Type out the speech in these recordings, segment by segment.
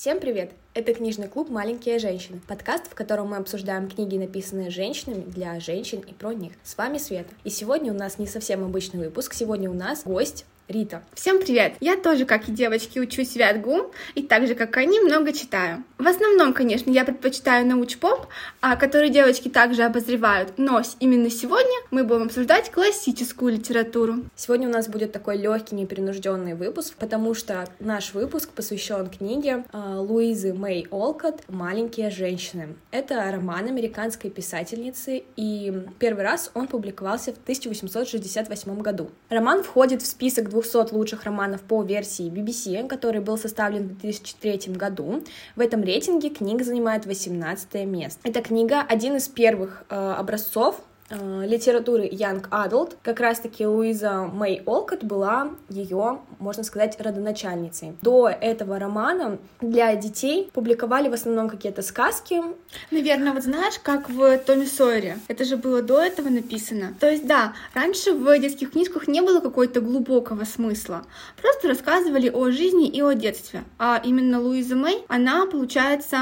Всем привет! Это книжный клуб «Маленькие женщины», подкаст, в котором мы обсуждаем книги, написанные женщинами для женщин и про них. С вами Света. И сегодня у нас не совсем обычный выпуск, сегодня у нас гость Рита. Всем привет! Я тоже, как и девочки, учусь в Вятгу, и так же, как они, много читаю. В основном, конечно, я предпочитаю науч-поп, а который девочки также обозревают, но именно сегодня мы будем обсуждать классическую литературу. Сегодня у нас будет такой легкий, непринужденный выпуск, потому что наш выпуск посвящен книге э, Луизы Мэй Олкот «Маленькие женщины». Это роман американской писательницы, и первый раз он публиковался в 1868 году. Роман входит в список 200 лучших романов по версии BBC, который был составлен в 2003 году. В этом рейтинге книга занимает 18 место. Эта книга один из первых э, образцов литературы Young Adult, как раз-таки Луиза Мэй Олкот была ее, можно сказать, родоначальницей. До этого романа для детей публиковали в основном какие-то сказки. Наверное, вот знаешь, как в Томе Сойере. Это же было до этого написано. То есть, да, раньше в детских книжках не было какого-то глубокого смысла. Просто рассказывали о жизни и о детстве. А именно Луиза Мэй, она, получается,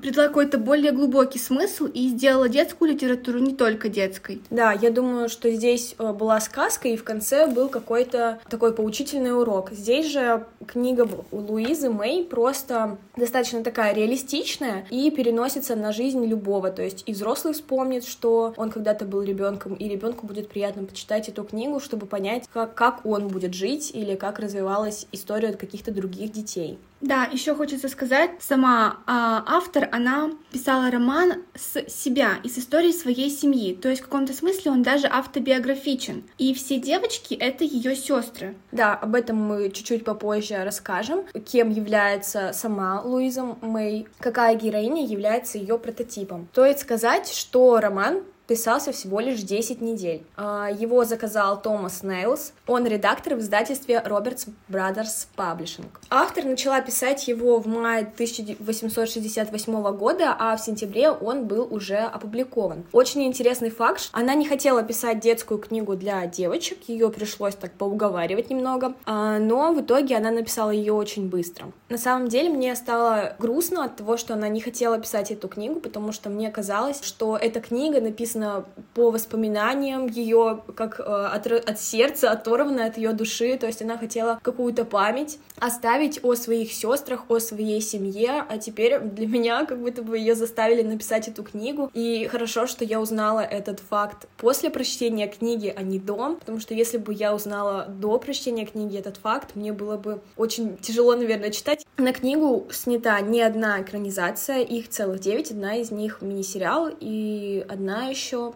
придала какой-то более глубокий смысл и сделала детскую литературу не только детской сказкой. Да, я думаю, что здесь э, была сказка, и в конце был какой-то такой поучительный урок. Здесь же книга Луизы Мэй просто достаточно такая реалистичная и переносится на жизнь любого. То есть и взрослый вспомнит, что он когда-то был ребенком, и ребенку будет приятно почитать эту книгу, чтобы понять, как, как он будет жить или как развивалась история от каких-то других детей. Да, еще хочется сказать, сама а, автор, она писала роман с себя и с историей своей семьи. То есть в каком-то смысле он даже автобиографичен. И все девочки — это ее сестры. Да, об этом мы чуть-чуть попозже расскажем. Кем является сама Луиза Мэй, какая героиня является ее прототипом. То есть сказать, что роман писался всего лишь 10 недель. А, его заказал Томас Нейлс, он редактор в издательстве Roberts Brothers Publishing. Автор начала писать его в мае 1868 года, а в сентябре он был уже опубликован. Очень интересный факт, она не хотела писать детскую книгу для девочек, ее пришлось так поуговаривать немного, а, но в итоге она написала ее очень быстро. На самом деле мне стало грустно от того, что она не хотела писать эту книгу, потому что мне казалось, что эта книга написана написано по воспоминаниям ее, как э, от, от сердца, оторвана от ее души, то есть она хотела какую-то память оставить о своих сестрах, о своей семье, а теперь для меня как будто бы ее заставили написать эту книгу, и хорошо, что я узнала этот факт после прочтения книги, а не до, потому что если бы я узнала до прочтения книги этот факт, мне было бы очень тяжело, наверное, читать. На книгу снята не одна экранизация, их целых девять, одна из них мини-сериал, и одна еще еще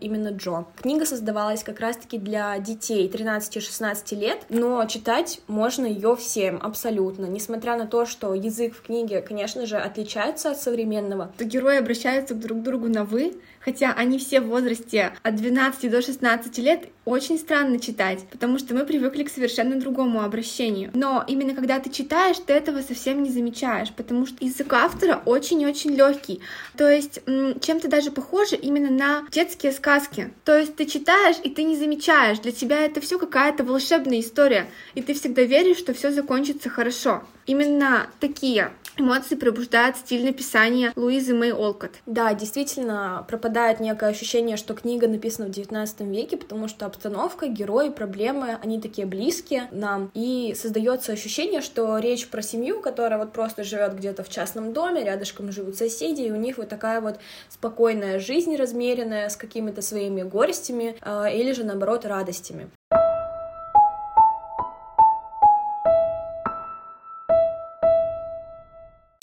именно Джо. Книга создавалась как раз-таки для детей 13-16 лет, но читать можно ее всем, абсолютно. Несмотря на то, что язык в книге, конечно же, отличается от современного. То герои обращаются друг к другу на «вы», хотя они все в возрасте от 12 до 16 лет, очень странно читать, потому что мы привыкли к совершенно другому обращению. Но именно когда ты читаешь, ты этого совсем не замечаешь, потому что язык автора очень-очень легкий. То есть чем-то даже похоже именно на детские сказки. То есть ты читаешь, и ты не замечаешь. Для тебя это все какая-то волшебная история, и ты всегда веришь, что все закончится хорошо. Именно такие эмоции пробуждает стиль написания Луизы Мэй Олкот. Да, действительно, пропадает некое ощущение, что книга написана в 19 веке, потому что обстановка, герои, проблемы, они такие близкие нам, и создается ощущение, что речь про семью, которая вот просто живет где-то в частном доме, рядышком живут соседи, и у них вот такая вот спокойная жизнь размеренная, с какими-то своими горестями, э, или же, наоборот, радостями.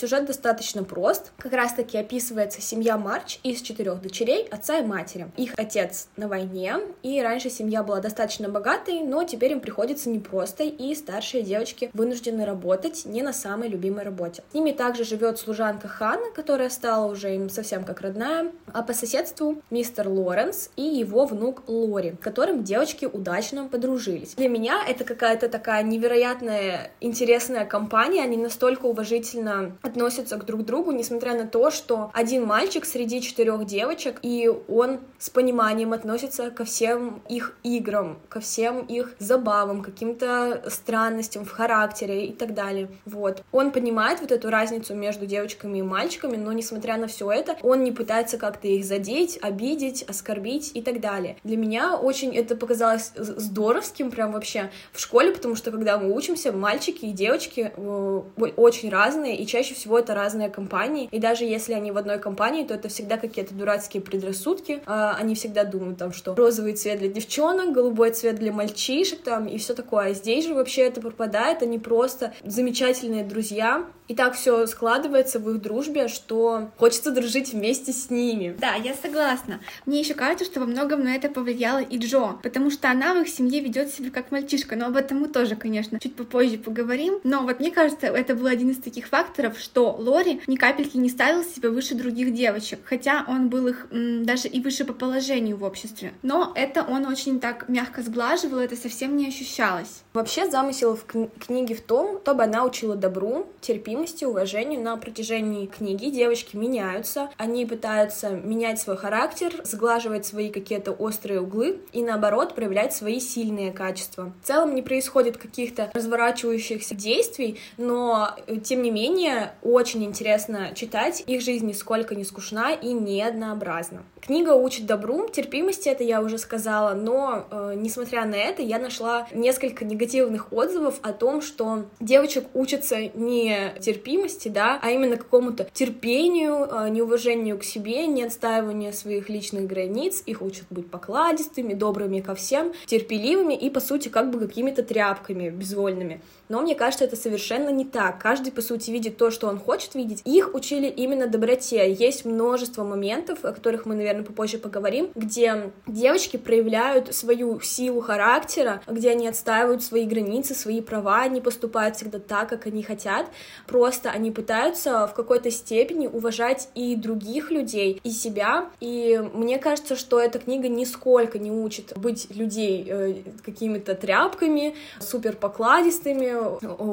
Сюжет достаточно прост. Как раз-таки описывается семья Марч из четырех дочерей, отца и матери. Их отец на войне, и раньше семья была достаточно богатой, но теперь им приходится непросто, и старшие девочки вынуждены работать не на самой любимой работе. С ними также живет служанка Ханна, которая стала уже им совсем как родная, а по соседству мистер Лоренс и его внук Лори, с которым девочки удачно подружились. Для меня это какая-то такая невероятная, интересная компания, они настолько уважительно относятся к друг другу, несмотря на то, что один мальчик среди четырех девочек, и он с пониманием относится ко всем их играм, ко всем их забавам, каким-то странностям в характере и так далее. Вот. Он понимает вот эту разницу между девочками и мальчиками, но несмотря на все это, он не пытается как-то их задеть, обидеть, оскорбить и так далее. Для меня очень это показалось здоровским прям вообще в школе, потому что когда мы учимся, мальчики и девочки э, очень разные, и чаще всего это разные компании, и даже если они в одной компании, то это всегда какие-то дурацкие предрассудки, а они всегда думают там, что розовый цвет для девчонок, голубой цвет для мальчишек там и все такое, а здесь же вообще это пропадает, они просто замечательные друзья, и так все складывается в их дружбе, что хочется дружить вместе с ними. Да, я согласна. Мне еще кажется, что во многом на это повлияла и Джо, потому что она в их семье ведет себя как мальчишка, но об этом мы тоже, конечно, чуть попозже поговорим. Но вот мне кажется, это был один из таких факторов, что Лори ни капельки не ставил себя выше других девочек, хотя он был их м, даже и выше по положению в обществе. Но это он очень так мягко сглаживал, это совсем не ощущалось. Вообще замысел в кни- книге в том, чтобы она учила добру, терпимости, уважению. На протяжении книги девочки меняются, они пытаются менять свой характер, сглаживать свои какие-то острые углы и наоборот проявлять свои сильные качества. В целом не происходит каких-то разворачивающихся действий, но э, тем не менее очень интересно читать. Их жизнь нисколько не скучна и не однообразна. Книга учит добру, терпимости, это я уже сказала, но э, несмотря на это, я нашла несколько негативных отзывов о том, что девочек учатся не терпимости, да, а именно какому-то терпению, э, неуважению к себе, не отстаиванию своих личных границ, их учат быть покладистыми, добрыми ко всем, терпеливыми и, по сути, как бы какими-то тряпками безвольными. Но мне кажется, это совершенно не так. Каждый, по сути, видит то, что он хочет видеть. Их учили именно доброте. Есть множество моментов, о которых мы, наверное, попозже поговорим, где девочки проявляют свою силу характера, где они отстаивают свои границы, свои права, не поступают всегда так, как они хотят. Просто они пытаются в какой-то степени уважать и других людей, и себя. И мне кажется, что эта книга нисколько не учит быть людей э, какими-то тряпками, супер покладистыми,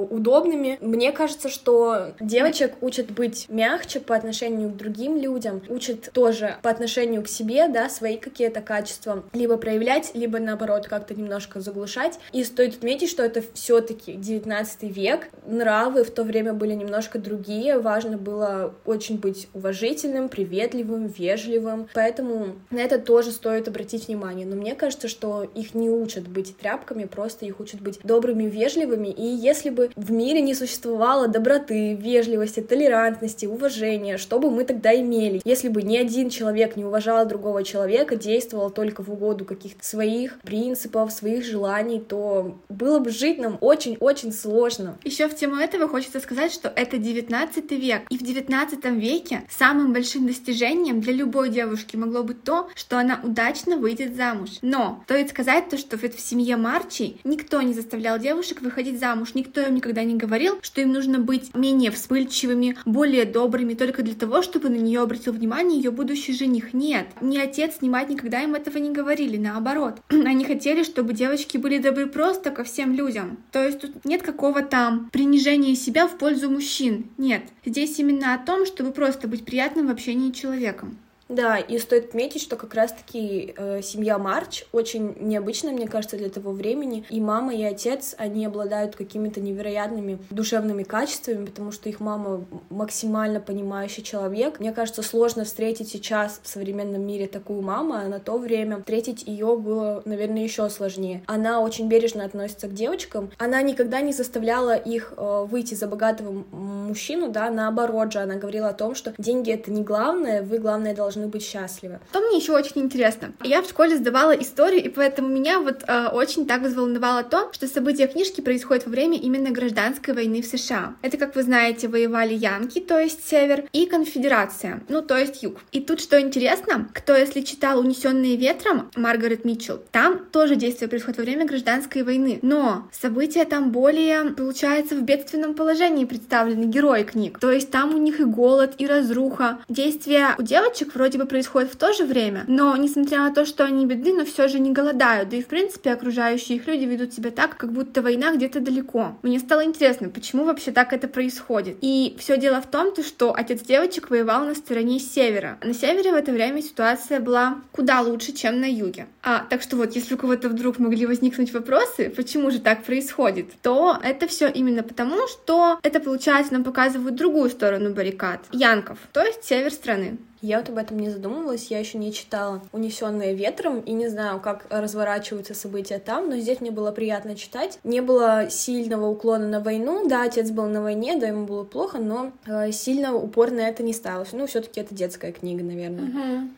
удобными. Мне кажется, что девочек учат быть мягче по отношению к другим людям, учат тоже по отношению к себе, да, свои какие-то качества либо проявлять, либо наоборот как-то немножко заглушать. И стоит отметить, что это все-таки 19 век, нравы в то время были немножко другие, важно было очень быть уважительным, приветливым, вежливым, поэтому на это тоже стоит обратить внимание. Но мне кажется, что их не учат быть тряпками, просто их учат быть добрыми, вежливыми и если бы в мире не существовало доброты, вежливости, толерантности, уважения, что бы мы тогда имели? Если бы ни один человек не уважал другого человека, действовал только в угоду каких-то своих принципов, своих желаний, то было бы жить нам очень-очень сложно. Еще в тему этого хочется сказать, что это 19 век, и в 19 веке самым большим достижением для любой девушки могло быть то, что она удачно выйдет замуж. Но стоит сказать то, что в семье Марчи никто не заставлял девушек выходить замуж никто им никогда не говорил, что им нужно быть менее вспыльчивыми, более добрыми, только для того, чтобы на нее обратил внимание ее будущий жених. Нет, ни отец, ни мать никогда им этого не говорили, наоборот. Они хотели, чтобы девочки были добры просто ко всем людям. То есть тут нет какого-то принижения себя в пользу мужчин. Нет, здесь именно о том, чтобы просто быть приятным в общении человеком. Да, и стоит отметить, что как раз-таки э, семья Марч очень необычная, мне кажется, для того времени. И мама, и отец, они обладают какими-то невероятными душевными качествами, потому что их мама максимально понимающий человек. Мне кажется, сложно встретить сейчас в современном мире такую маму, а на то время встретить ее было, наверное, еще сложнее. Она очень бережно относится к девочкам. Она никогда не заставляла их э, выйти за богатого мужчину, да, наоборот же, она говорила о том, что деньги это не главное, вы, главное, должны должны быть счастливы. Что мне еще очень интересно. Я в школе сдавала историю, и поэтому меня вот э, очень так взволновало то, что события книжки происходят во время именно гражданской войны в США. Это, как вы знаете, воевали Янки, то есть Север, и Конфедерация, ну, то есть Юг. И тут что интересно, кто, если читал «Унесенные ветром» Маргарет Митчелл, там тоже действие происходит во время гражданской войны, но события там более, получается, в бедственном положении представлены герои книг. То есть там у них и голод, и разруха. Действия у девочек вроде вроде бы происходят в то же время, но несмотря на то, что они бедны, но все же не голодают. Да и в принципе окружающие их люди ведут себя так, как будто война где-то далеко. Мне стало интересно, почему вообще так это происходит. И все дело в том, то, что отец девочек воевал на стороне севера. На севере в это время ситуация была куда лучше, чем на юге. А, так что вот, если у кого-то вдруг могли возникнуть вопросы, почему же так происходит, то это все именно потому, что это, получается, нам показывают другую сторону баррикад, Янков, то есть север страны. Я вот об этом не задумывалась, я еще не читала «Унесенные ветром» и не знаю, как разворачиваются события там, но здесь мне было приятно читать. Не было сильного уклона на войну, да, отец был на войне, да, ему было плохо, но э, сильно упор на это не ставилось. Ну, все таки это детская книга, наверное. Угу.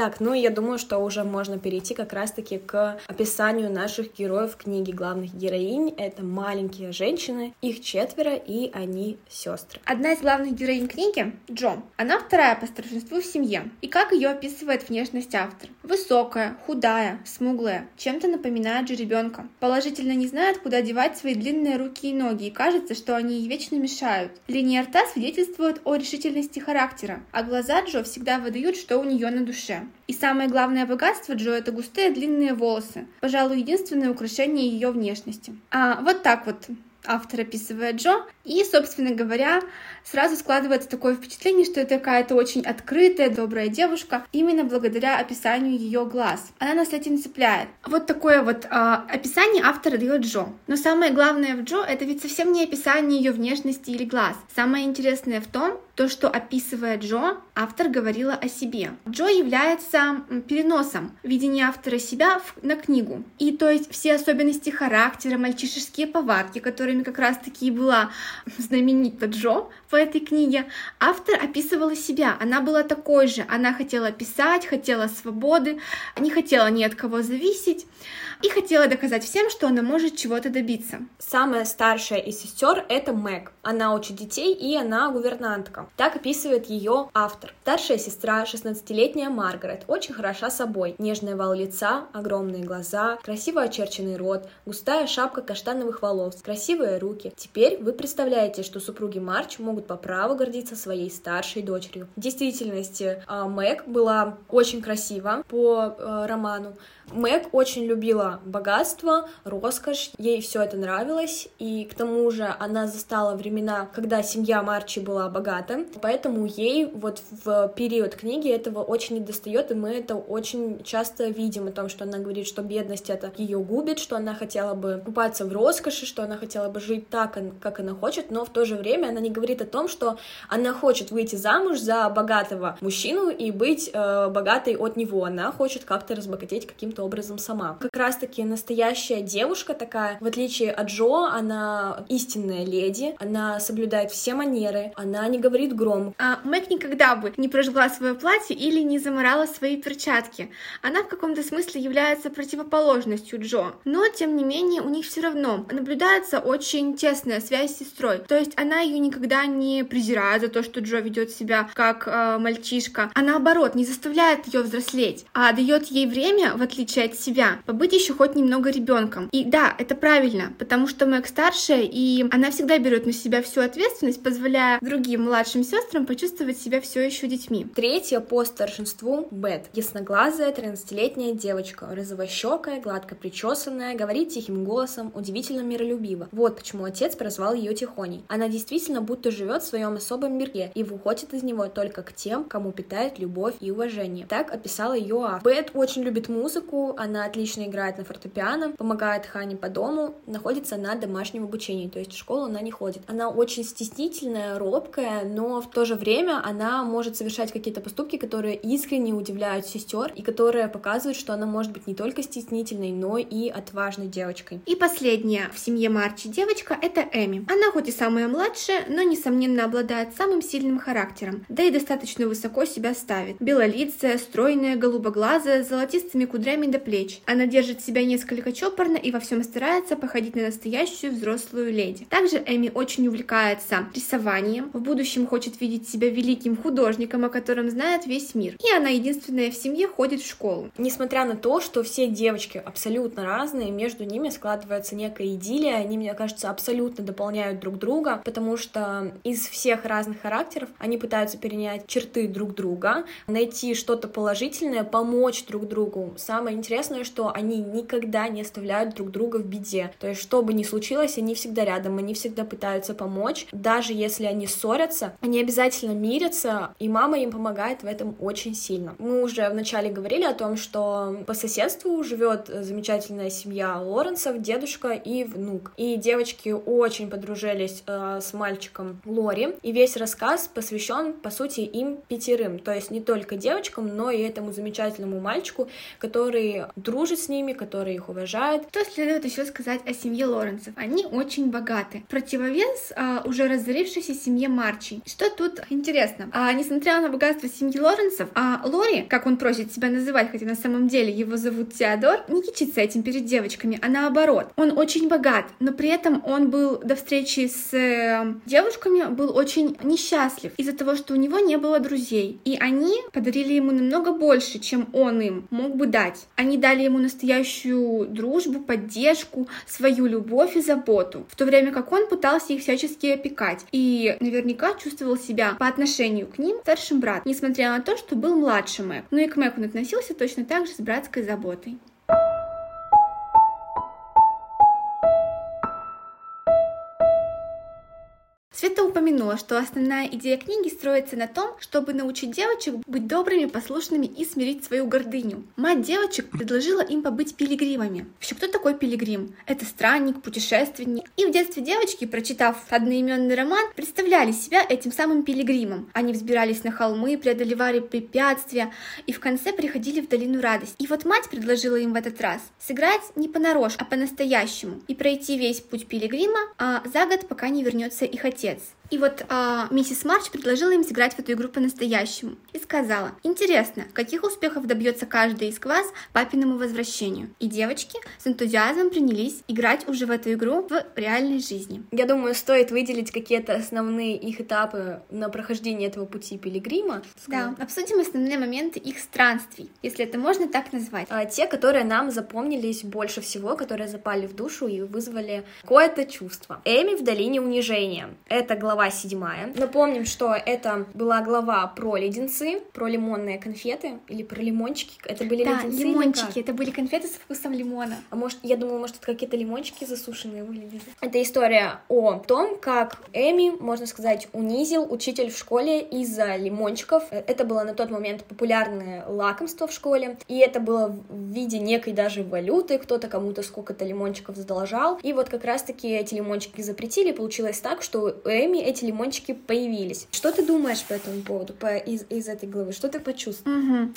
Так, ну я думаю, что уже можно перейти как раз-таки к описанию наших героев книги главных героинь. Это маленькие женщины, их четверо, и они сестры. Одна из главных героинь книги — Джо. Она вторая по старшинству в семье. И как ее описывает внешность автор? Высокая, худая, смуглая, чем-то напоминает же ребенка. Положительно не знает, куда девать свои длинные руки и ноги, и кажется, что они ей вечно мешают. Линия рта свидетельствует о решительности характера, а глаза Джо всегда выдают, что у нее на душе. И самое главное богатство Джо — это густые длинные волосы. Пожалуй, единственное украшение ее внешности. А вот так вот автор описывает Джо. И, собственно говоря, сразу складывается такое впечатление, что это какая-то очень открытая, добрая девушка, именно благодаря описанию ее глаз. Она нас этим цепляет. Вот такое вот э, описание автора дает Джо. Но самое главное в Джо это ведь совсем не описание ее внешности или глаз. Самое интересное в том, то, что описывая Джо, автор говорила о себе. Джо является переносом видения автора себя в, на книгу. И то есть все особенности характера, мальчишеские повадки, которыми как раз-таки и была знаменита Джо в этой книге, автор описывала себя. Она была такой же. Она хотела писать, хотела свободы, не хотела ни от кого зависеть и хотела доказать всем, что она может чего-то добиться. Самая старшая из сестер это Мэг. Она учит детей и она гувернантка. Так описывает ее автор. Старшая сестра, 16-летняя Маргарет, очень хороша собой. Нежная вал лица, огромные глаза, красиво очерченный рот, густая шапка каштановых волос, красивые руки. Теперь вы представляете, что супруги Марч могут по праву гордиться своей старшей дочерью. В действительности а, Мэг была очень красива по э, роману. Мэг очень любила богатство, роскошь, ей все это нравилось, и к тому же она застала времена, когда семья Марчи была богата, поэтому ей вот в период книги этого очень недостает, и мы это очень часто видим о том, что она говорит, что бедность это ее губит, что она хотела бы купаться в роскоши, что она хотела бы жить так, как она хочет, но в то же время она не говорит о том, что она хочет выйти замуж за богатого мужчину и быть э, богатой от него, она хочет как-то разбогатеть каким-то образом сама. Как раз-таки настоящая девушка такая, в отличие от Джо, она истинная леди, она соблюдает все манеры, она не говорит громко. А Мэг никогда бы не прожгла свое платье или не заморала свои перчатки. Она в каком-то смысле является противоположностью Джо. Но, тем не менее, у них все равно наблюдается очень тесная связь с сестрой. То есть она ее никогда не презирает за то, что Джо ведет себя как э, мальчишка, а наоборот, не заставляет ее взрослеть, а дает ей время, в отличие от себя, побыть еще хоть немного ребенком. И да, это правильно, потому что Мэг старшая, и она всегда берет на себя всю ответственность, позволяя другим младшим сестрам почувствовать себя все еще детьми. Третья по старшинству Бет. Ясноглазая 13-летняя девочка, розовощекая, гладко причесанная, говорит тихим голосом, удивительно миролюбиво. Вот почему отец прозвал ее Тихоней. Она действительно будто живет в своем особом мире и выходит из него только к тем, кому питает любовь и уважение. Так описала ее автор. Бет очень любит музыку, она отлично играет на фортепиано, помогает Хане по дому, находится на домашнем обучении, то есть в школу она не ходит. Она очень стеснительная, робкая, но в то же время она может совершать какие-то поступки, которые искренне удивляют сестер и которые показывают, что она может быть не только стеснительной, но и отважной девочкой. И последняя в семье Марчи девочка — это Эми. Она хоть и самая младшая, но, несомненно, обладает самым сильным характером, да и достаточно высоко себя ставит. Белолицая, стройная, голубоглазая, с золотистыми кудрями до плеч. Она держит себя несколько чопорно и во всем старается походить на настоящую взрослую леди. Также Эми очень увлекается рисованием. В будущем хочет видеть себя великим художником, о котором знает весь мир. И она единственная в семье ходит в школу. Несмотря на то, что все девочки абсолютно разные, между ними складывается некая идиллия, они, мне кажется, абсолютно дополняют друг друга, потому что из всех разных характеров они пытаются перенять черты друг друга, найти что-то положительное, помочь друг другу. Самое интересное, что они никогда не оставляют друг друга в беде. То есть, что бы ни случилось, они всегда рядом, они всегда пытаются помочь. Даже если они ссорятся, они обязательно мирятся, и мама им помогает в этом очень сильно. Мы уже вначале говорили о том, что по соседству живет замечательная семья Лоренсов, дедушка и внук. И девочки очень подружились э, с мальчиком Лори, и весь рассказ посвящен, по сути, им пятерым. То есть не только девочкам, но и этому замечательному мальчику, который дружит с ними, который их уважает. Что следует еще сказать о семье Лоренсов? Они очень богаты. Противовес а, уже разорившейся семье Марчи. Что тут интересно? А, несмотря на богатство семьи Лоренсов, а Лори, как он просит себя называть, хотя на самом деле его зовут Теодор, не кичится этим перед девочками, а наоборот. Он очень богат, но при этом он был до встречи с э, девушками был очень несчастлив из-за того, что у него не было друзей. И они подарили ему намного больше, чем он им мог бы дать. Они дали ему настоящую дружбу, поддержку, свою любовь и заботу, в то время как он пытался их всячески опекать. И наверняка чувствовал себя по отношению к ним старшим брат, несмотря на то, что был младше Мэг. Ну и к Мэг он относился точно так же с братской заботой. Света упомянула, что основная идея книги строится на том, чтобы научить девочек быть добрыми, послушными и смирить свою гордыню. Мать девочек предложила им побыть пилигримами. Вообще, кто такой пилигрим? Это странник, путешественник. И в детстве девочки, прочитав одноименный роман, представляли себя этим самым пилигримом. Они взбирались на холмы, преодолевали препятствия и в конце приходили в долину радость. И вот мать предложила им в этот раз сыграть не понарошку, а по-настоящему и пройти весь путь пилигрима а за год, пока не вернется их отец отец. И вот а, миссис Марч предложила им сыграть в эту игру по-настоящему и сказала, интересно, каких успехов добьется каждый из вас папиному возвращению. И девочки с энтузиазмом принялись играть уже в эту игру в реальной жизни. Я думаю, стоит выделить какие-то основные их этапы на прохождение этого пути пилигрима. Да, обсудим основные моменты их странствий, если это можно так назвать. А, те, которые нам запомнились больше всего, которые запали в душу и вызвали какое-то чувство. Эми в долине унижения. Это глава глава седьмая. Напомним, что это была глава про леденцы, про лимонные конфеты или про лимончики. Это были да, леденцы лимончики. Это были конфеты со вкусом лимона. А может, я думала, может, это какие-то лимончики засушенные выглядели. Это история о том, как Эми, можно сказать, унизил учитель в школе из-за лимончиков. Это было на тот момент популярное лакомство в школе, и это было в виде некой даже валюты. Кто-то кому-то сколько-то лимончиков задолжал. И вот как раз-таки эти лимончики запретили. Получилось так, что у Эми эти лимончики появились. Что ты думаешь по этому поводу, по, из, из этой главы? Что ты почувствовал? Угу.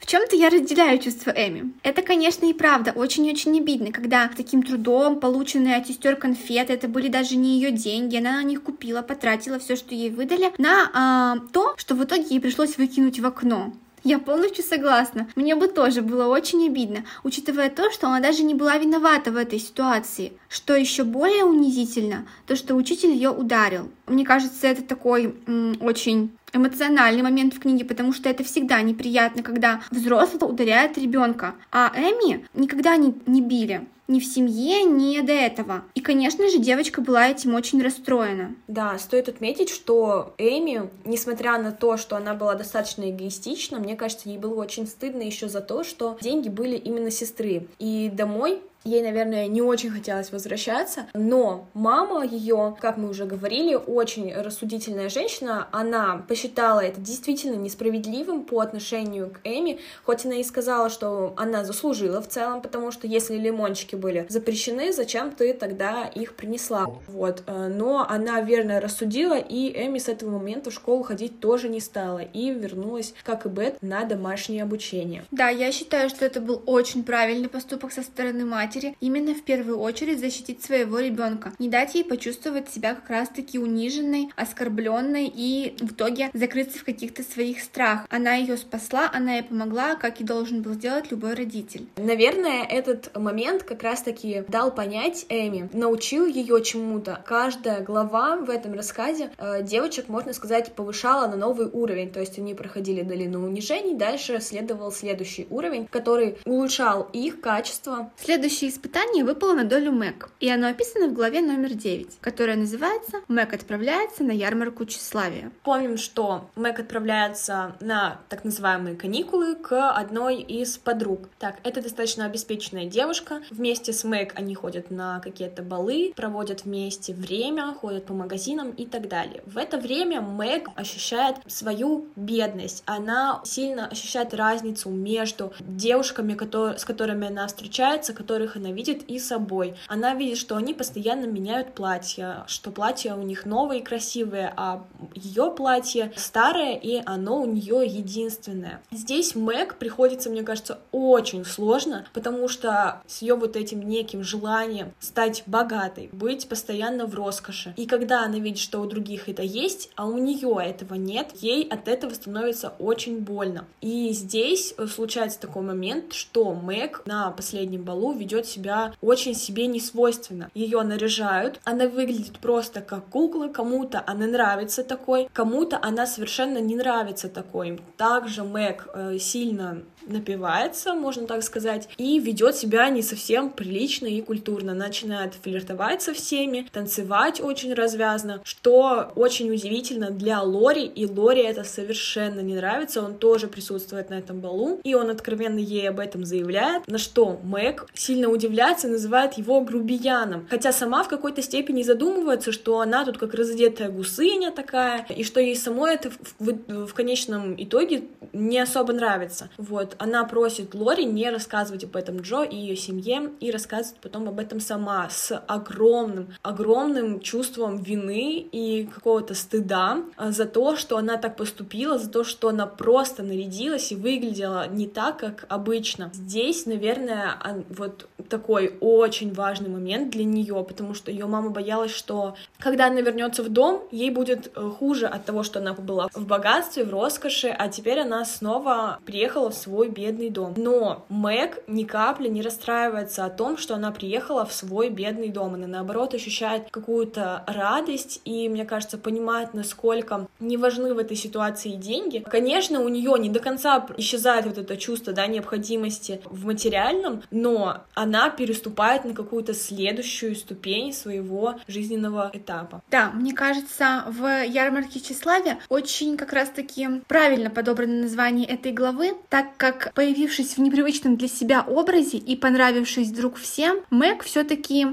В чем-то я разделяю чувство Эми. Это, конечно, и правда очень-очень обидно, когда таким трудом полученные от сестер конфеты, это были даже не ее деньги, она на них купила, потратила все, что ей выдали, на а, то, что в итоге ей пришлось выкинуть в окно. Я полностью согласна. Мне бы тоже было очень обидно, учитывая то, что она даже не была виновата в этой ситуации. Что еще более унизительно, то, что учитель ее ударил. Мне кажется, это такой м, очень эмоциональный момент в книге, потому что это всегда неприятно, когда взрослый ударяет ребенка. А Эми никогда не, не били ни в семье, ни до этого. И, конечно же, девочка была этим очень расстроена. Да, стоит отметить, что Эми, несмотря на то, что она была достаточно эгоистична, мне кажется, ей было очень стыдно еще за то, что деньги были именно сестры. И домой Ей, наверное, не очень хотелось возвращаться, но мама ее, как мы уже говорили, очень рассудительная женщина, она посчитала это действительно несправедливым по отношению к Эми, хоть она и сказала, что она заслужила в целом, потому что если лимончики были запрещены, зачем ты тогда их принесла? Вот, э, но она верно рассудила, и Эми с этого момента в школу ходить тоже не стала, и вернулась, как и Бет, на домашнее обучение. Да, я считаю, что это был очень правильный поступок со стороны матери, матери именно в первую очередь защитить своего ребенка, не дать ей почувствовать себя как раз-таки униженной, оскорбленной и в итоге закрыться в каких-то своих страхах. Она ее спасла, она ей помогла, как и должен был сделать любой родитель. Наверное, этот момент как раз-таки дал понять Эми, научил ее чему-то. Каждая глава в этом рассказе э, девочек, можно сказать, повышала на новый уровень, то есть они проходили долину унижений, дальше следовал следующий уровень, который улучшал их качество. Следующее испытание выпало на долю Мэг, и оно описано в главе номер 9, которая называется «Мэг отправляется на ярмарку тщеславия». Помним, что Мэг отправляется на так называемые каникулы к одной из подруг. Так, это достаточно обеспеченная девушка. Вместе с Мэг они ходят на какие-то балы, проводят вместе время, ходят по магазинам и так далее. В это время Мэг ощущает свою бедность. Она сильно ощущает разницу между девушками, с которыми она встречается, которых она видит, и собой. Она видит, что они постоянно меняют платья, что платья у них новые и красивые, а ее платье старое, и оно у нее единственное. Здесь Мэг приходится, мне кажется, очень сложно, потому что с ее вот этим неким желанием стать богатой, быть постоянно в роскоши. И когда она видит, что у других это есть, а у нее этого нет, ей от этого становится очень больно. И здесь случается такой момент, что Мэг на последнем балу ведет себя очень себе не свойственно. Ее наряжают, она выглядит просто как кукла, кому-то она нравится такой, кому-то она совершенно не нравится такой. Также Мэг э, сильно напивается, можно так сказать, и ведет себя не совсем прилично и культурно. Начинает флиртовать со всеми, танцевать очень развязно, что очень удивительно для Лори, и Лори это совершенно не нравится, он тоже присутствует на этом балу, и он откровенно ей об этом заявляет, на что Мэг сильно удивляется называет его грубияном, хотя сама в какой-то степени задумывается, что она тут как разодетая гусыня такая, и что ей самой это в, в, в конечном итоге не особо нравится. Вот, она просит Лори не рассказывать об этом Джо и ее семье, и рассказывать потом об этом сама с огромным, огромным чувством вины и какого-то стыда а, за то, что она так поступила, за то, что она просто нарядилась и выглядела не так, как обычно. Здесь, наверное, вот такой очень важный момент для нее, потому что ее мама боялась, что когда она вернется в дом, ей будет э, хуже от того, что она была в богатстве, в роскоши, а теперь она снова приехала в свой свой бедный дом. Но Мэг ни капли не расстраивается о том, что она приехала в свой бедный дом. Она, наоборот, ощущает какую-то радость и, мне кажется, понимает, насколько не важны в этой ситуации деньги. Конечно, у нее не до конца исчезает вот это чувство, да, необходимости в материальном, но она переступает на какую-то следующую ступень своего жизненного этапа. Да, мне кажется, в ярмарке тщеславия очень как раз-таки правильно подобрано название этой главы, так как как появившись в непривычном для себя образе и понравившись вдруг всем, Мэг все-таки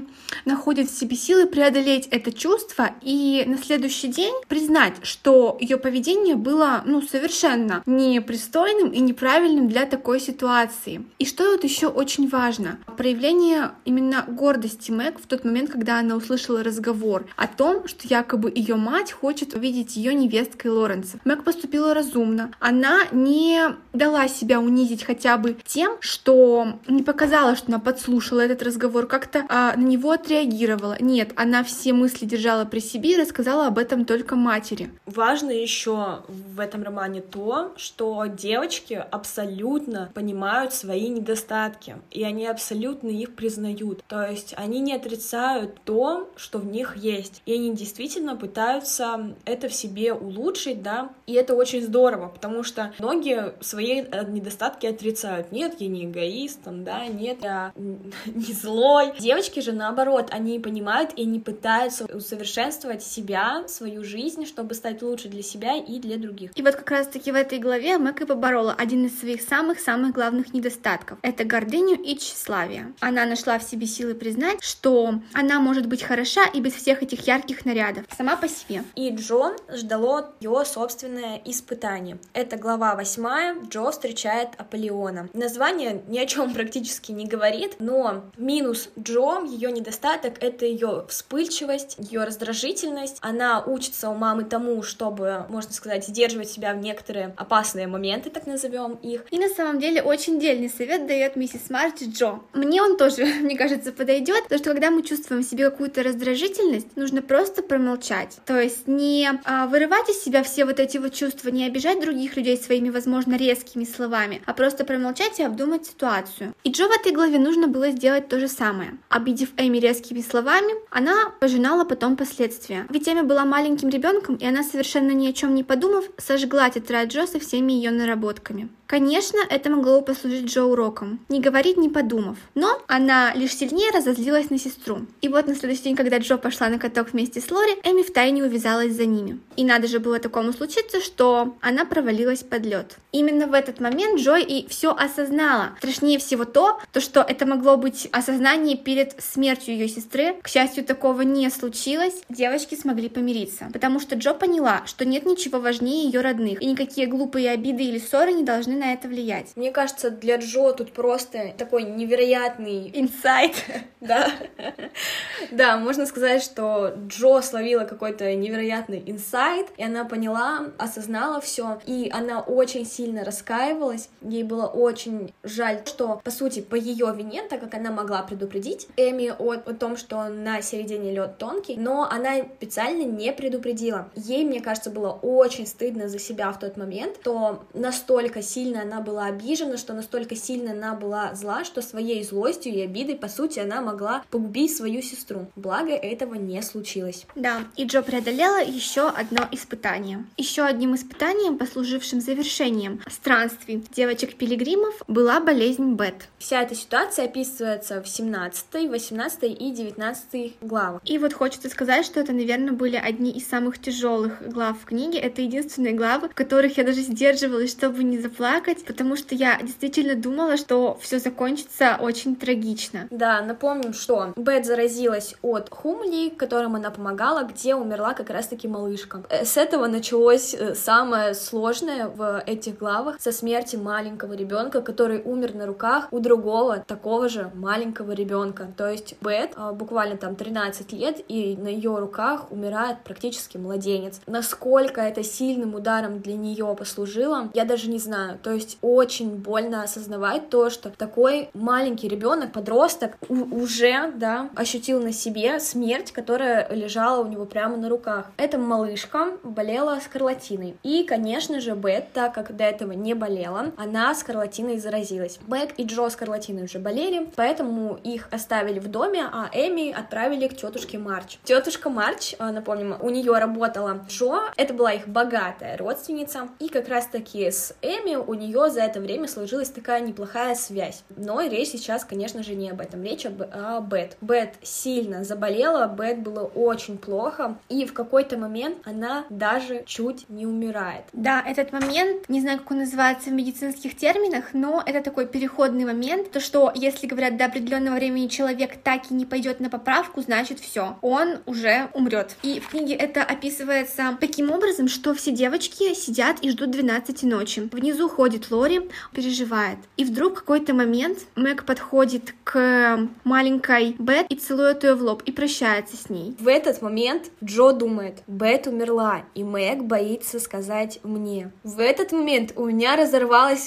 находит в себе силы преодолеть это чувство и на следующий день признать, что ее поведение было ну, совершенно непристойным и неправильным для такой ситуации. И что тут еще очень важно? Проявление именно гордости Мэг в тот момент, когда она услышала разговор о том, что якобы ее мать хочет увидеть ее невесткой Лоренса. Мэг поступила разумно. Она не дала себя унизить хотя бы тем, что не показала, что она подслушала этот разговор, как-то а, на него отреагировала. Нет, она все мысли держала при себе и рассказала об этом только матери. Важно еще в этом романе то, что девочки абсолютно понимают свои недостатки, и они абсолютно их признают. То есть они не отрицают то, что в них есть, и они действительно пытаются это в себе улучшить, да, и это очень здорово, потому что многие свои э, недостатки недостатки отрицают. Нет, я не эгоист, там, да, нет, я не злой. Девочки же наоборот, они понимают и не пытаются усовершенствовать себя, свою жизнь, чтобы стать лучше для себя и для других. И вот как раз-таки в этой главе Мэг и поборола один из своих самых-самых главных недостатков. Это гордыню и тщеславие. Она нашла в себе силы признать, что она может быть хороша и без всех этих ярких нарядов, сама по себе. И Джон ждало ее собственное испытание. Это глава восьмая. Джо встречает Аполеона. Название ни о чем практически не говорит, но минус Джо, ее недостаток, это ее вспыльчивость, ее раздражительность. Она учится у мамы тому, чтобы, можно сказать, сдерживать себя в некоторые опасные моменты, так назовем их. И на самом деле очень дельный совет дает миссис Марч Джо. Мне он тоже, мне кажется, подойдет, потому что когда мы чувствуем в себе какую-то раздражительность, нужно просто промолчать. То есть не а, вырывать из себя все вот эти вот чувства, не обижать других людей своими, возможно, резкими словами, а просто промолчать и обдумать ситуацию. И Джо в этой главе нужно было сделать то же самое. Обидев Эми резкими словами, она пожинала потом последствия. Ведь Эми была маленьким ребенком, и она совершенно ни о чем не подумав, сожгла тетрадь Джо со всеми ее наработками. Конечно, это могло послужить Джо уроком, не говорить, не подумав. Но она лишь сильнее разозлилась на сестру. И вот на следующий день, когда Джо пошла на каток вместе с Лори, Эми втайне увязалась за ними. И надо же было такому случиться, что она провалилась под лед. Именно в этот момент Джой и все осознала. Страшнее всего то, то, что это могло быть осознание перед смертью ее сестры. К счастью, такого не случилось. Девочки смогли помириться. Потому что Джо поняла, что нет ничего важнее ее родных. И никакие глупые обиды или ссоры не должны на это влиять. Мне кажется, для Джо тут просто такой невероятный инсайт. Да. Да, можно сказать, что Джо словила какой-то невероятный инсайт, и она поняла, осознала все, и она очень сильно раскаивалась. Ей было очень жаль, что, по сути, по ее вине, так как она могла предупредить Эми о, о том, что на середине лед тонкий, но она специально не предупредила. Ей, мне кажется, было очень стыдно за себя в тот момент, то настолько сильно она была обижена, что настолько сильно она была зла, что своей злостью и обидой, по сути, она могла погубить свою сестру. Благо, этого не случилось. Да, и Джо преодолела еще одно испытание. Еще одним испытанием, послужившим завершением странствий девочек-пилигримов, была болезнь Бет. Вся эта ситуация описывается в 17, 18 и 19 главах. И вот хочется сказать, что это, наверное, были одни из самых тяжелых глав в книге. Это единственные главы, в которых я даже сдерживалась, чтобы не заплакать плакать, потому что я действительно думала, что все закончится очень трагично. Да, напомним, что Бет заразилась от Хумли, которым она помогала, где умерла как раз-таки малышка. Э, с этого началось э, самое сложное в этих главах, со смерти маленького ребенка, который умер на руках у другого такого же маленького ребенка. То есть Бет э, буквально там 13 лет, и на ее руках умирает практически младенец. Насколько это сильным ударом для нее послужило, я даже не знаю. То есть очень больно осознавать то, что такой маленький ребенок, подросток уже, да, ощутил на себе смерть, которая лежала у него прямо на руках. Эта малышка болела скарлатиной. И, конечно же, Бет, так как до этого не болела, она скарлатиной заразилась. Бет и Джо скарлатиной уже болели, поэтому их оставили в доме, а Эми отправили к тетушке Марч. Тетушка Марч, э, напомним, у нее работала Джо, это была их богатая родственница, и как раз таки с Эми у нее за это время сложилась такая неплохая связь. Но речь сейчас, конечно же, не об этом, речь об, о Бет. Бет сильно заболела, Бет было очень плохо, и в какой-то момент она даже чуть не умирает. Да, этот момент, не знаю, как он называется в медицинских терминах, но это такой переходный момент, то что если говорят до определенного времени человек так и не пойдет на поправку, значит все, он уже умрет. И в книге это описывается таким образом, что все девочки сидят и ждут 12 ночи. Внизу ходит Лори, переживает. И вдруг в какой-то момент Мэг подходит к маленькой Бет и целует ее в лоб и прощается с ней. В этот момент Джо думает, Бет умерла, и Мэг боится сказать мне. В этот момент у меня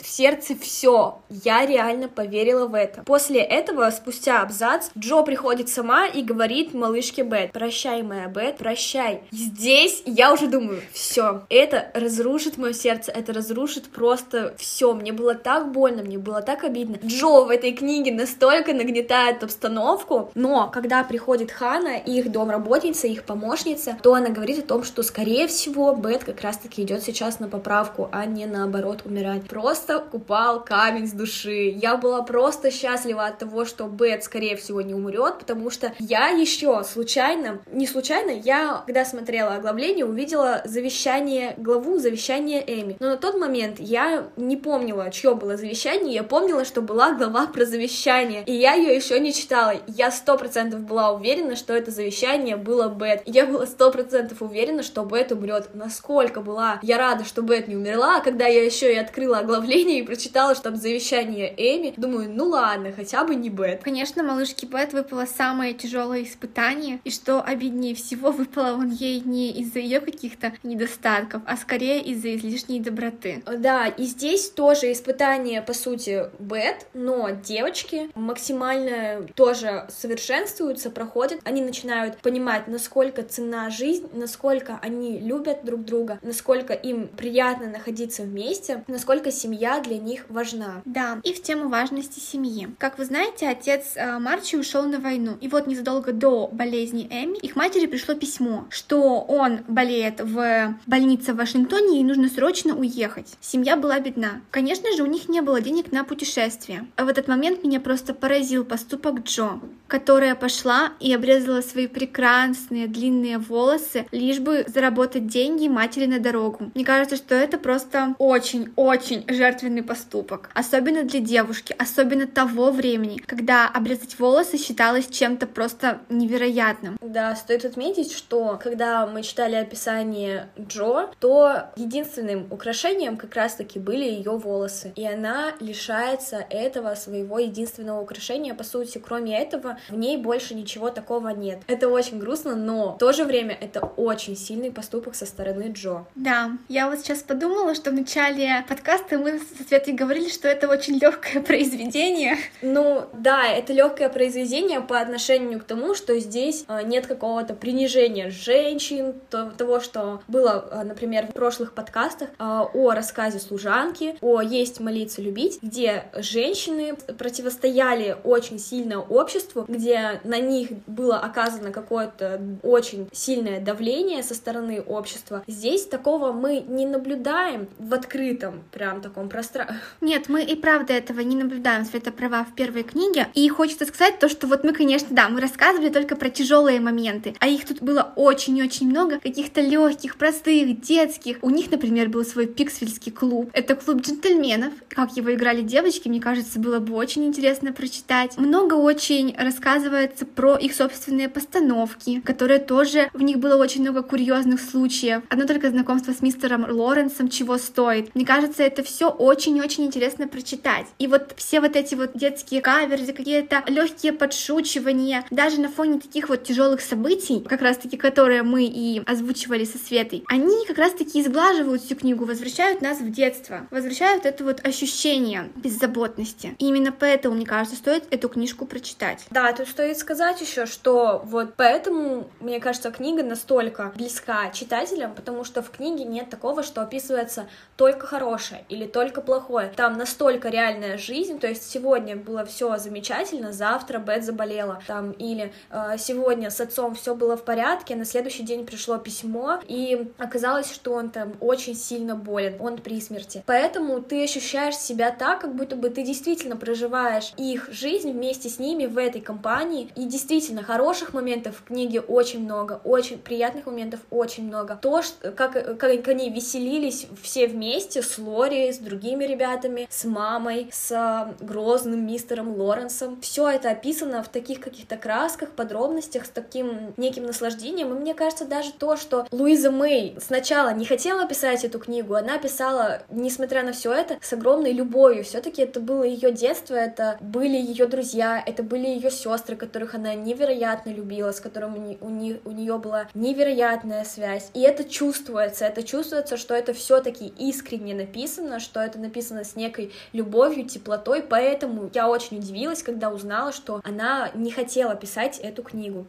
в сердце все. Я реально поверила в это. После этого, спустя абзац, Джо приходит сама и говорит малышке Бет, прощай, моя Бет, прощай. Здесь я уже думаю, все, это разрушит мое сердце, это разрушит просто все, мне было так больно, мне было так обидно. Джо в этой книге настолько нагнетает обстановку, но когда приходит Хана, их домработница, их помощница, то она говорит о том, что, скорее всего, Бет как раз-таки идет сейчас на поправку, а не наоборот умирать. Просто купал камень с души. Я была просто счастлива от того, что Бет, скорее всего, не умрет, потому что я еще случайно, не случайно, я, когда смотрела оглавление, увидела завещание, главу завещания Эми. Но на тот момент я не помнила, чье было завещание, я помнила, что была глава про завещание, и я ее еще не читала. Я сто процентов была уверена, что это завещание было Бет. Я была сто процентов уверена, что Бет умрет. Насколько была я рада, что Бет не умерла, а когда я еще и открыла оглавление и прочитала, что там завещание Эми, думаю, ну ладно, хотя бы не Бет. Конечно, малышке Бет выпало самое тяжелое испытание, и что обиднее всего, выпало он ей не из-за ее каких-то недостатков, а скорее из-за излишней доброты. Да, и здесь Здесь тоже испытание, по сути, бет, но девочки максимально тоже совершенствуются, проходят. Они начинают понимать, насколько цена жизнь, насколько они любят друг друга, насколько им приятно находиться вместе, насколько семья для них важна. Да, и в тему важности семьи. Как вы знаете, отец э, Марчи ушел на войну. И вот незадолго до болезни Эми их матери пришло письмо, что он болеет в больнице в Вашингтоне и нужно срочно уехать. Семья была бедна. Конечно же, у них не было денег на путешествие. А в этот момент меня просто поразил поступок Джо, которая пошла и обрезала свои прекрасные длинные волосы, лишь бы заработать деньги матери на дорогу. Мне кажется, что это просто очень-очень жертвенный поступок. Особенно для девушки, особенно того времени, когда обрезать волосы считалось чем-то просто невероятным. Да, стоит отметить, что когда мы читали описание Джо, то единственным украшением как раз-таки были ее волосы. И она лишается этого своего единственного украшения. По сути, кроме этого, в ней больше ничего такого нет. Это очень грустно, но в то же время это очень сильный поступок со стороны Джо. Да, я вот сейчас подумала, что в начале подкаста мы со Светой говорили, что это очень легкое произведение. Ну, да, это легкое произведение по отношению к тому, что здесь э, нет какого-то принижения женщин, то, того, что было, э, например, в прошлых подкастах э, о рассказе служанки, о «Есть, молиться, любить», где женщины противостояли очень сильно обществу, где на них было оказано какое-то очень сильное давление со стороны общества. Здесь такого мы не наблюдаем в открытом прям таком пространстве. Нет, мы и правда этого не наблюдаем, Света права в первой книге. И хочется сказать то, что вот мы, конечно, да, мы рассказывали только про тяжелые моменты, а их тут было очень-очень много, каких-то легких, простых, детских. У них, например, был свой пиксвильский клуб. Это клуб джентльменов. Как его играли девочки, мне кажется, было бы очень интересно прочитать. Много очень рассказывается про их собственные постановки, которые тоже, в них было очень много курьезных случаев. Одно только знакомство с мистером Лоренсом чего стоит. Мне кажется, это все очень-очень интересно прочитать. И вот все вот эти вот детские каверзы, какие-то легкие подшучивания, даже на фоне таких вот тяжелых событий, как раз таки, которые мы и озвучивали со Светой, они как раз таки изглаживают всю книгу, возвращают нас в детство, возвращают это вот ощущение беззаботности. И именно поэтому, мне кажется, стоит эту книжку прочитать. Да, тут стоит сказать еще, что вот поэтому, мне кажется, книга настолько близка читателям, потому что в книге нет такого, что описывается только хорошее или только плохое. Там настолько реальная жизнь, то есть сегодня было все замечательно, завтра Бет заболела, там, или э, сегодня с отцом все было в порядке, на следующий день пришло письмо, и оказалось, что он там очень сильно болен, он при смерти. Поэтому ты ощущаешь себя так, как будто бы ты действительно проживаешь их жизнь вместе с ними в этой компании, и действительно хороших моментов в книге очень много, очень приятных моментов очень много. То, что, как, как они веселились все вместе с Лори, с другими ребятами, с мамой, с грозным мистером Лоренсом, все это описано в таких каких-то красках, подробностях, с таким неким наслаждением, и мне кажется даже то, что Луиза Мэй сначала не хотела писать эту книгу, она писала, несмотря на все это, с огромной любовью, все-таки это было ее детство, это были ее друзья, это были ее сестры, которых она невероятно любила, с которыми у, не, у нее была невероятная связь. И это чувствуется, это чувствуется, что это все-таки искренне написано, что это написано с некой любовью, теплотой, поэтому я очень удивилась, когда узнала, что она не хотела писать эту книгу.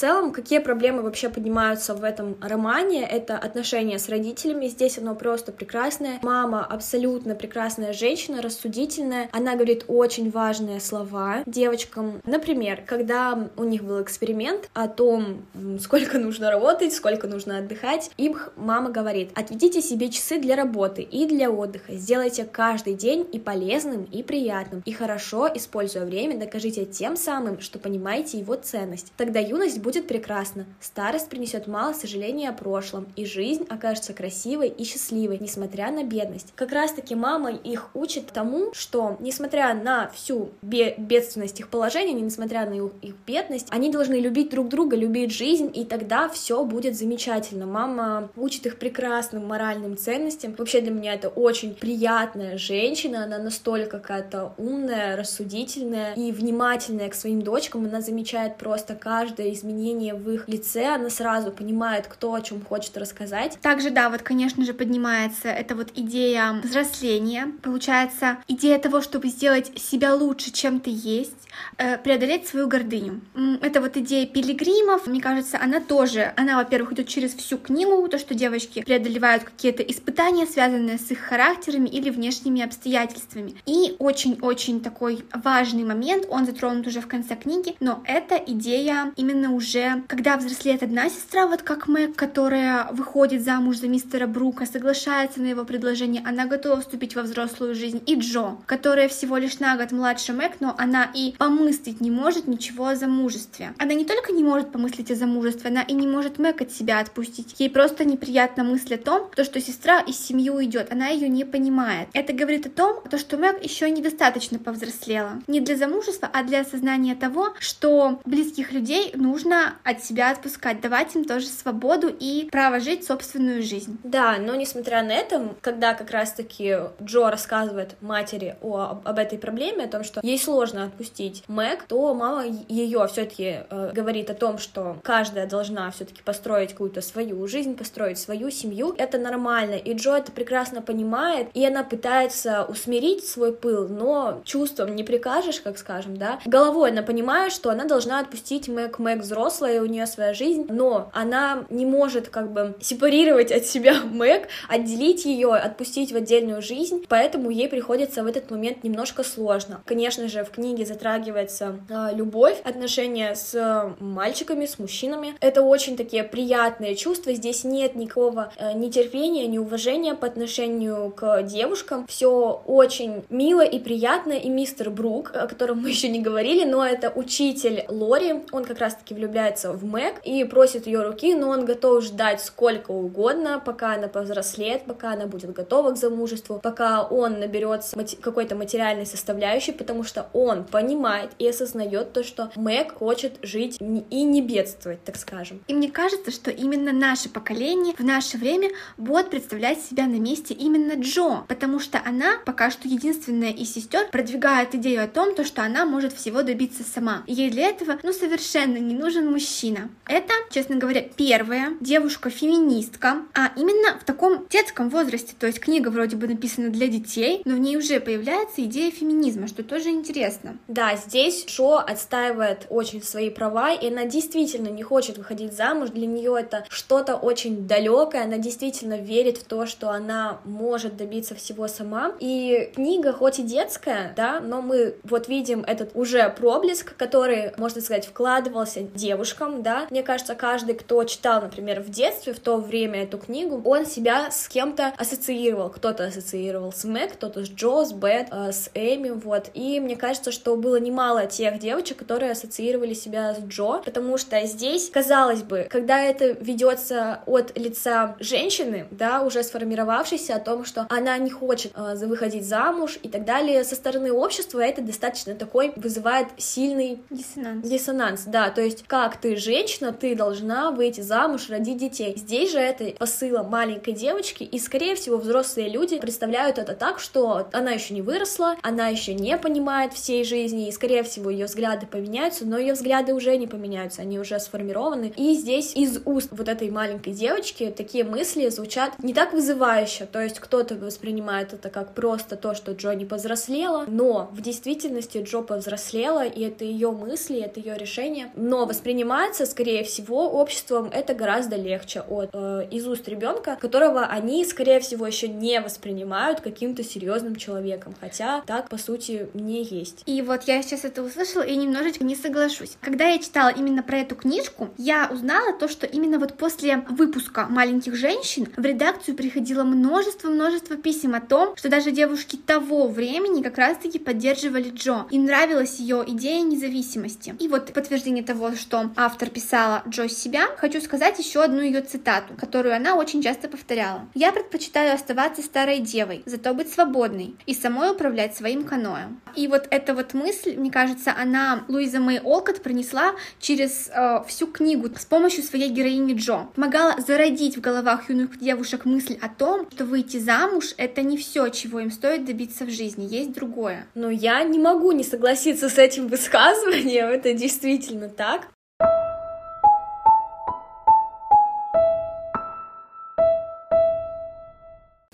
Целом, какие проблемы вообще поднимаются в этом романе? Это отношения с родителями. Здесь оно просто прекрасное. Мама абсолютно прекрасная женщина, рассудительная. Она говорит очень важные слова девочкам. Например, когда у них был эксперимент о том, сколько нужно работать, сколько нужно отдыхать, им мама говорит, отведите себе часы для работы и для отдыха. Сделайте каждый день и полезным, и приятным. И хорошо, используя время, докажите тем самым, что понимаете его ценность. Тогда юность будет будет прекрасно. Старость принесет мало сожаления о прошлом, и жизнь окажется красивой и счастливой, несмотря на бедность. Как раз таки мама их учит тому, что, несмотря на всю бедственность их положения, несмотря на их бедность, они должны любить друг друга, любить жизнь, и тогда все будет замечательно. Мама учит их прекрасным моральным ценностям. Вообще для меня это очень приятная женщина, она настолько какая-то умная, рассудительная и внимательная к своим дочкам, она замечает просто каждое изменение изменения в их лице, она сразу понимает, кто о чем хочет рассказать. Также, да, вот, конечно же, поднимается эта вот идея взросления, получается, идея того, чтобы сделать себя лучше, чем ты есть, э, преодолеть свою гордыню. Это вот идея пилигримов, мне кажется, она тоже, она, во-первых, идет через всю книгу, то, что девочки преодолевают какие-то испытания, связанные с их характерами или внешними обстоятельствами. И очень-очень такой важный момент, он затронут уже в конце книги, но это идея именно уже, когда взрослеет одна сестра, вот как Мэг, которая выходит замуж за мистера Брука, соглашается на его предложение, она готова вступить во взрослую жизнь, и Джо, которая всего лишь на год младше Мэг, но она и помыслить не может ничего о замужестве. Она не только не может помыслить о замужестве, она и не может Мэг от себя отпустить. Ей просто неприятна мысль о том, то, что сестра из семьи уйдет, она ее не понимает. Это говорит о том, то, что Мэг еще недостаточно повзрослела. Не для замужества, а для осознания того, что близких людей нужно от себя отпускать, давать им тоже свободу и право жить собственную жизнь. Да, но несмотря на это, когда как раз-таки Джо рассказывает матери о, об этой проблеме, о том, что ей сложно отпустить Мэг, то мама ее все-таки э, говорит о том, что каждая должна все-таки построить какую-то свою жизнь, построить свою семью. Это нормально, и Джо это прекрасно понимает, и она пытается усмирить свой пыл, но чувством не прикажешь, как скажем, да. Головой она понимает, что она должна отпустить Мэг, Мэг взрослая, у нее своя жизнь, но она не может как бы сепарировать от себя Мэг, отделить ее, отпустить в отдельную жизнь, поэтому ей приходится в этот момент немножко сложно. Конечно же, в книге затрагивается э, любовь, отношения с мальчиками, с мужчинами. Это очень такие приятные чувства, здесь нет никакого э, нетерпения, неуважения по отношению к девушкам. Все очень мило и приятно, и мистер Брук, о котором мы еще не говорили, но это учитель Лори, он как раз-таки влюбляется в Мэг и просит ее руки, но он готов ждать сколько угодно, пока она повзрослеет, пока она будет готова к замужеству, пока он наберется какой-то материальной составляющей, потому что он понимает и осознает то, что Мэг хочет жить и не бедствовать, так скажем. И мне кажется, что именно наше поколение в наше время будет представлять себя на месте именно Джо, потому что она пока что единственная из сестер продвигает идею о том, то, что она может всего добиться сама. И ей для этого, ну, совершенно не нужен мужчина. Это, честно говоря, первая девушка-феминистка, а именно в таком детском возрасте, то есть книга вроде бы написана для детей, но в ней уже появляется идея феминизма, что тоже интересно. Да, здесь Шо отстаивает очень свои права, и она действительно не хочет выходить замуж, для нее это что-то очень далекое, она действительно верит в то, что она может добиться всего сама. И книга хоть и детская, да, но мы вот видим этот уже проблеск, который, можно сказать, вкладывался девушкам, да. Мне кажется, каждый, кто читал, например, в детстве, в то время эту книгу, он себя с кем-то ассоциировал. Кто-то ассоциировал с Мэг, кто-то с Джо, с Бет, э, с Эми, вот. И мне кажется, что было немало тех девочек, которые ассоциировали себя с Джо, потому что здесь, казалось бы, когда это ведется от лица женщины, да, уже сформировавшейся о том, что она не хочет э, выходить замуж и так далее, со стороны общества это достаточно такой вызывает сильный диссонанс. Диссонанс, да, то есть как ты женщина, ты должна выйти замуж, родить детей. Здесь же это посыла маленькой девочки, и скорее всего взрослые люди представляют это так, что она еще не выросла, она еще не понимает всей жизни, и скорее всего ее взгляды поменяются, но ее взгляды уже не поменяются, они уже сформированы. И здесь из уст вот этой маленькой девочки такие мысли звучат не так вызывающе, то есть кто-то воспринимает это как просто то, что Джо не повзрослела, но в действительности Джо повзрослела, и это ее мысли, это ее решение, но воспринимается, скорее всего, обществом это гораздо легче от э, из уст ребенка, которого они, скорее всего, еще не воспринимают каким-то серьезным человеком, хотя так, по сути, не есть. И вот я сейчас это услышала и немножечко не соглашусь. Когда я читала именно про эту книжку, я узнала то, что именно вот после выпуска «Маленьких женщин» в редакцию приходило множество-множество писем о том, что даже девушки того времени как раз-таки поддерживали Джо. Им нравилась ее идея независимости. И вот подтверждение того, что автор писала Джо себя, хочу сказать еще одну ее цитату, которую она очень часто повторяла. «Я предпочитаю оставаться старой девой, зато быть свободной и самой управлять своим каноем». И вот эта вот мысль, мне кажется, она Луиза Мэй Олкот принесла через э, всю книгу с помощью своей героини Джо. Помогала зародить в головах юных девушек мысль о том, что выйти замуж — это не все, чего им стоит добиться в жизни, есть другое. Но я не могу не согласиться с этим высказыванием, это действительно так.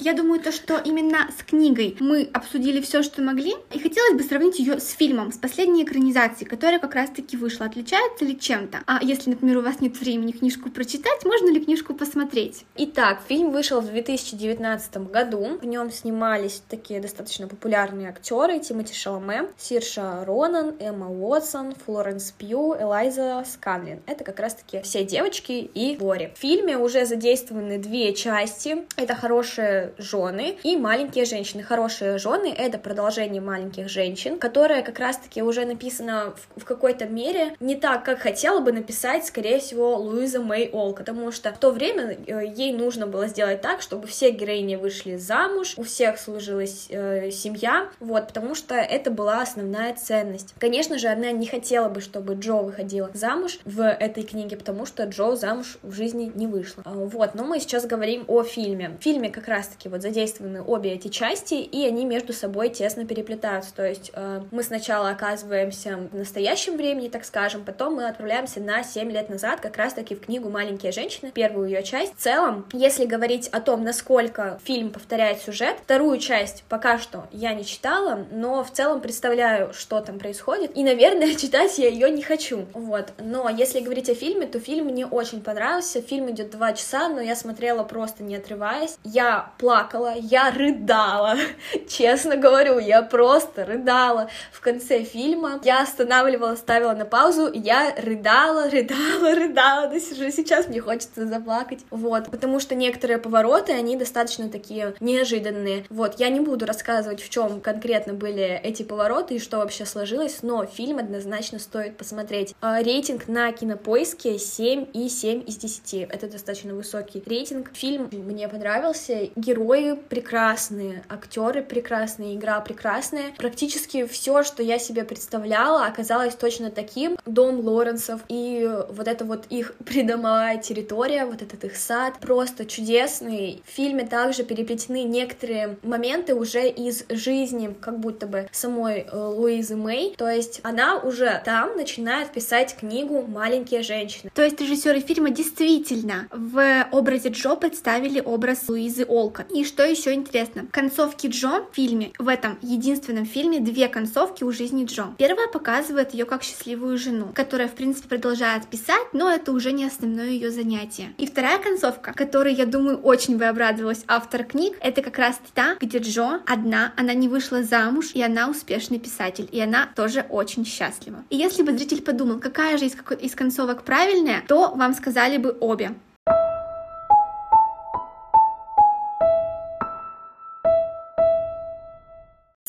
Я думаю, то, что именно с книгой мы обсудили все, что могли, и хотелось бы сравнить ее с фильмом, с последней экранизацией, которая как раз-таки вышла. Отличается ли чем-то? А если, например, у вас нет времени книжку прочитать, можно ли книжку посмотреть? Итак, фильм вышел в 2019 году. В нем снимались такие достаточно популярные актеры Тимоти Шаломе, Сирша Ронан, Эмма Уотсон, Флоренс Пью, Элайза Сканлин. Это как раз-таки все девочки и Бори. В фильме уже задействованы две части. Это хорошие жены и маленькие женщины. Хорошие жены — это продолжение маленьких женщин, которое как раз-таки уже написано в, в какой-то мере не так, как хотела бы написать, скорее всего, Луиза Мэй Олк, потому что в то время э, ей нужно было сделать так, чтобы все героини вышли замуж, у всех служилась э, семья, вот, потому что это была основная ценность. Конечно же, она не хотела бы, чтобы Джо выходила замуж в этой книге, потому что Джо замуж в жизни не вышла. А, вот, но мы сейчас говорим о фильме. В фильме как раз-таки вот задействованы обе эти части, и они между собой тесно переплетаются, то есть э, мы сначала оказываемся в настоящем времени, так скажем, потом мы отправляемся на 7 лет назад, как раз-таки в книгу «Маленькие женщины», первую ее часть. В целом, если говорить о том, насколько фильм повторяет сюжет, вторую часть пока что я не читала, но в целом представляю, что там происходит, и, наверное, читать я ее не хочу, вот. Но если говорить о фильме, то фильм мне очень понравился, фильм идет два часа, но я смотрела просто не отрываясь, я плакала, я рыдала, честно говорю, я просто рыдала. В конце фильма, я останавливала, ставила на паузу, я рыдала, рыдала, рыдала, до сих сейчас мне хочется заплакать, вот, потому что некоторые повороты, они достаточно такие неожиданные, вот, я не буду рассказывать, в чем конкретно были эти повороты и что вообще сложилось, но фильм однозначно стоит посмотреть. А, рейтинг на кинопоиске 7 и 7 из 10, это достаточно высокий рейтинг, фильм мне понравился, герои прекрасные, актеры прекрасные, игра прекрасная, практически все, что я себе представляла, оказалось точно таким, дом Лоренсов и вот это вот их придомовая территория, вот этот их сад, просто чудесный. В фильме также переплетены некоторые моменты уже из жизни, как будто бы самой э, Луизы Мэй, то есть она уже там начинает писать книгу «Маленькие женщины». То есть режиссеры фильма действительно в образе Джо представили образ Луизы Олка. И что еще интересно, в концовке Джо в фильме, в этом единственном фильме, две концовки у жизни Джо. Первая показывает ее как счастливую жену, которая, в принципе, продолжает писать, но это уже не основное ее занятие. И вторая концовка, которой, я думаю, очень бы обрадовалась автор книг, это как раз та, где Джо одна, она не вышла замуж, и она успешный писатель, и она тоже очень счастлива. И если бы зритель подумал, какая же из, из концовок правильная, то вам сказали бы обе.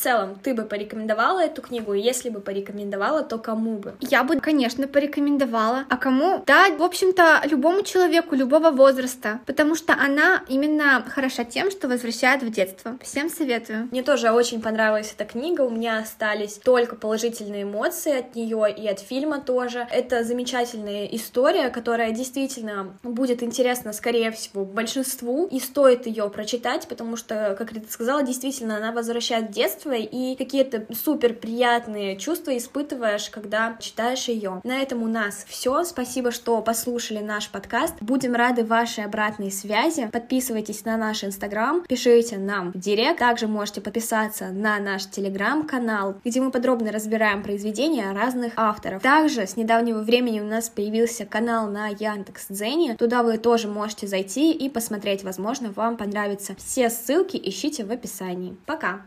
Целом, ты бы порекомендовала эту книгу? Если бы порекомендовала, то кому бы? Я бы, конечно, порекомендовала. А кому? Да, в общем-то, любому человеку, любого возраста. Потому что она именно хороша тем, что возвращает в детство. Всем советую. Мне тоже очень понравилась эта книга. У меня остались только положительные эмоции от нее и от фильма тоже. Это замечательная история, которая действительно будет интересна, скорее всего, большинству. И стоит ее прочитать, потому что, как Рита сказала, действительно, она возвращает детство и какие-то супер приятные чувства испытываешь, когда читаешь ее. На этом у нас все. Спасибо, что послушали наш подкаст. Будем рады вашей обратной связи. Подписывайтесь на наш инстаграм, пишите нам в директ. Также можете подписаться на наш телеграм-канал, где мы подробно разбираем произведения разных авторов. Также с недавнего времени у нас появился канал на Яндекс.Дзене. Туда вы тоже можете зайти и посмотреть. Возможно, вам понравится. Все ссылки ищите в описании. Пока!